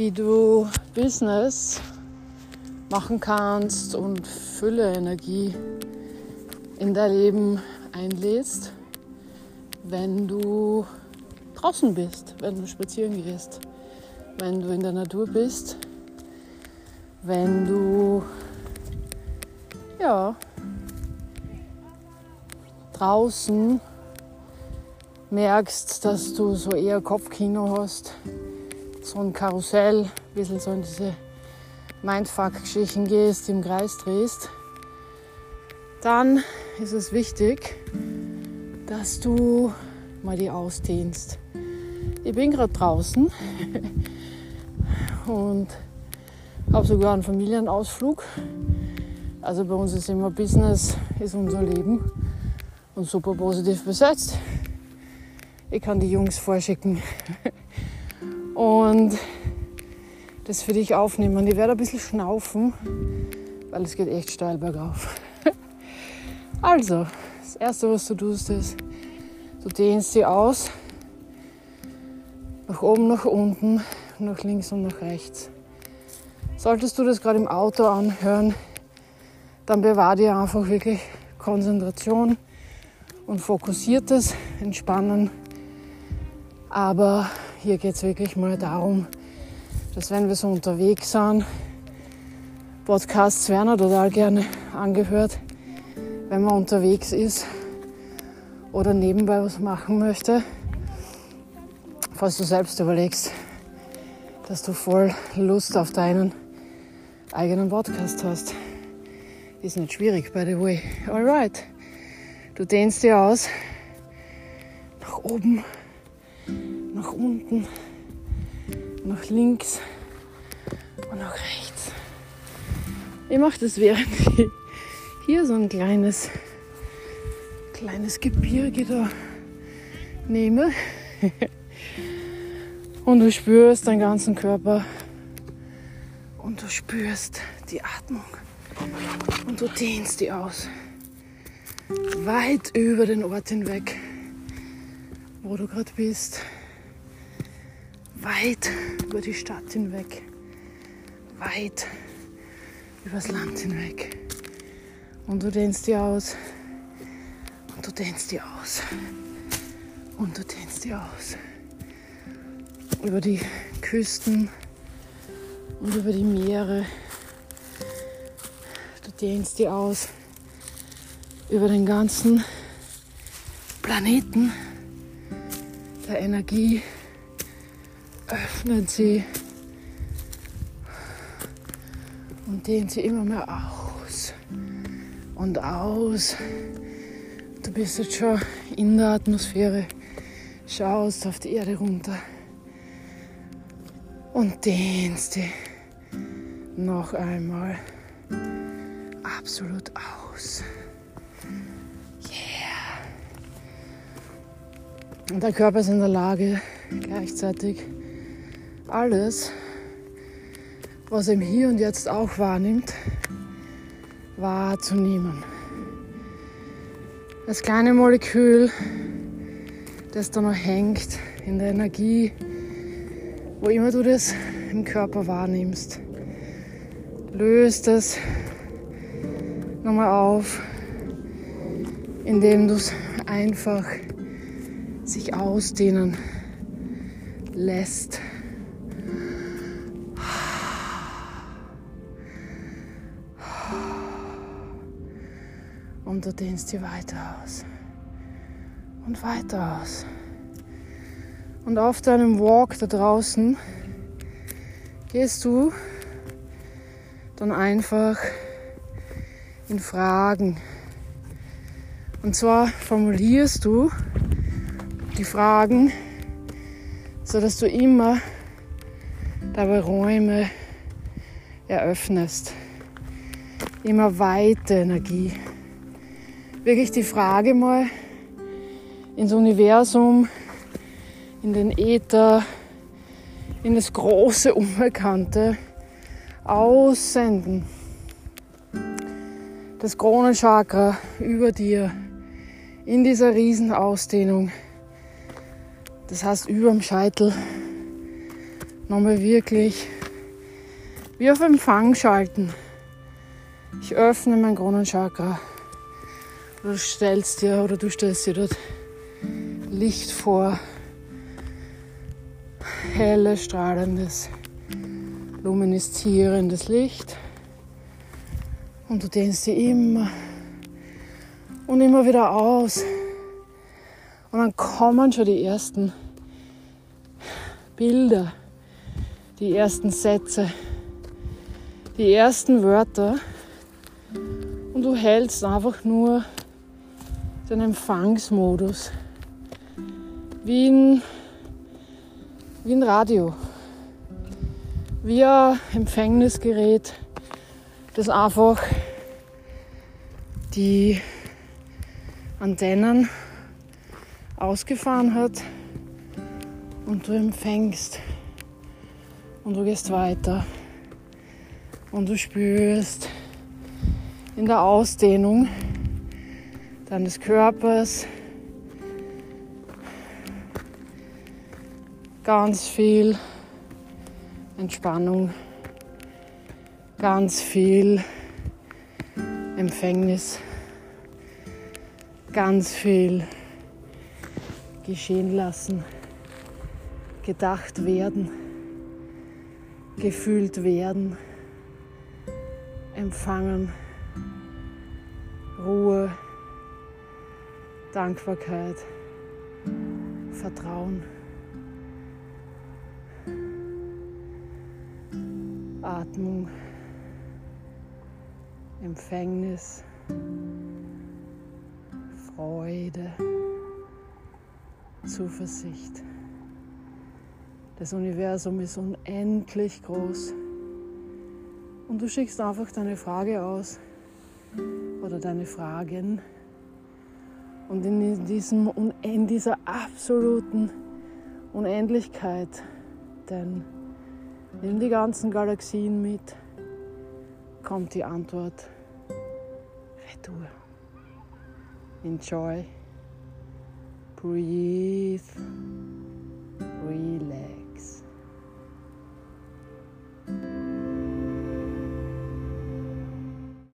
wie du Business machen kannst und Fülle Energie in dein Leben einlädst, wenn du draußen bist, wenn du spazieren gehst, wenn du in der Natur bist, wenn du ja draußen merkst, dass du so eher Kopfkino hast, so ein Karussell, ein bisschen so in diese Mindfuck-Geschichten gehst, im Kreis drehst, dann ist es wichtig, dass du mal die ausdehnst. Ich bin gerade draußen und habe sogar einen Familienausflug. Also bei uns ist immer Business, ist unser Leben und super positiv besetzt. Ich kann die Jungs vorschicken und das für dich aufnehmen. Ich werde ein bisschen schnaufen, weil es geht echt steil bergauf. Also, das Erste, was du tust, ist, du dehnst sie aus. Nach oben, nach unten, nach links und nach rechts. Solltest du das gerade im Auto anhören, dann bewahr dir einfach wirklich Konzentration und fokussiertes Entspannen. Aber hier geht es wirklich mal darum, dass wenn wir so unterwegs sind, Podcasts werden total gerne angehört, wenn man unterwegs ist oder nebenbei was machen möchte, falls du selbst überlegst, dass du voll Lust auf deinen eigenen Podcast hast. Ist nicht schwierig, by the way. Alright. Du dehnst dir aus. Nach oben, nach unten, nach links und nach rechts. Ich mache das während ich hier so ein kleines, kleines Gebirge da nehme. Und du spürst deinen ganzen Körper und du spürst die Atmung und du dehnst die aus. Weit über den Ort hinweg, wo du gerade bist. Weit über die Stadt hinweg. Weit übers Land hinweg. Und du dehnst die aus. Und du dehnst die aus. Und du dehnst die aus. Über die Küsten und über die Meere. Du dehnst die aus. Über den ganzen Planeten der Energie öffnet sie und dehnt sie immer mehr aus und aus. Du bist jetzt schon in der Atmosphäre, schaust auf die Erde runter und dehnst die noch einmal absolut aus. Yeah. Und der Körper ist in der Lage, gleichzeitig alles, was er im Hier und Jetzt auch wahrnimmt, wahrzunehmen. Das kleine Molekül, das da noch hängt in der Energie, wo immer du das im Körper wahrnimmst, löst es nochmal auf, indem du es einfach sich ausdehnen lässt. Und du dehnst dir weiter aus. Und weiter aus. Und auf deinem Walk da draußen gehst du dann einfach in Fragen. Und zwar formulierst du die Fragen, sodass du immer dabei Räume eröffnest. Immer weite Energie wirklich die Frage mal ins Universum, in den Äther, in das große Unbekannte aussenden. Das Kronenchakra über dir in dieser Riesenausdehnung, das heißt über dem Scheitel, nochmal wirklich wie auf Empfang schalten. Ich öffne mein Kronenchakra. Du stellst dir oder du stellst dir dort Licht vor. Helles, strahlendes, lumineszierendes Licht. Und du dehnst dir immer und immer wieder aus. Und dann kommen schon die ersten Bilder, die ersten Sätze, die ersten Wörter. Und du hältst einfach nur den Empfangsmodus. Wie ein, wie ein Radio. Wie ein Empfängnisgerät, das einfach die Antennen ausgefahren hat und du empfängst und du gehst weiter und du spürst in der Ausdehnung deines Körpers. Ganz viel Entspannung, ganz viel Empfängnis, ganz viel geschehen lassen, gedacht werden, gefühlt werden, empfangen, Ruhe, Dankbarkeit, Vertrauen. Atmung, Empfängnis, Freude, Zuversicht. Das Universum ist unendlich groß. Und du schickst einfach deine Frage aus oder deine Fragen und in, diesem, in dieser absoluten Unendlichkeit, denn nimm die ganzen Galaxien mit, kommt die Antwort Retour. Enjoy, breathe, relax.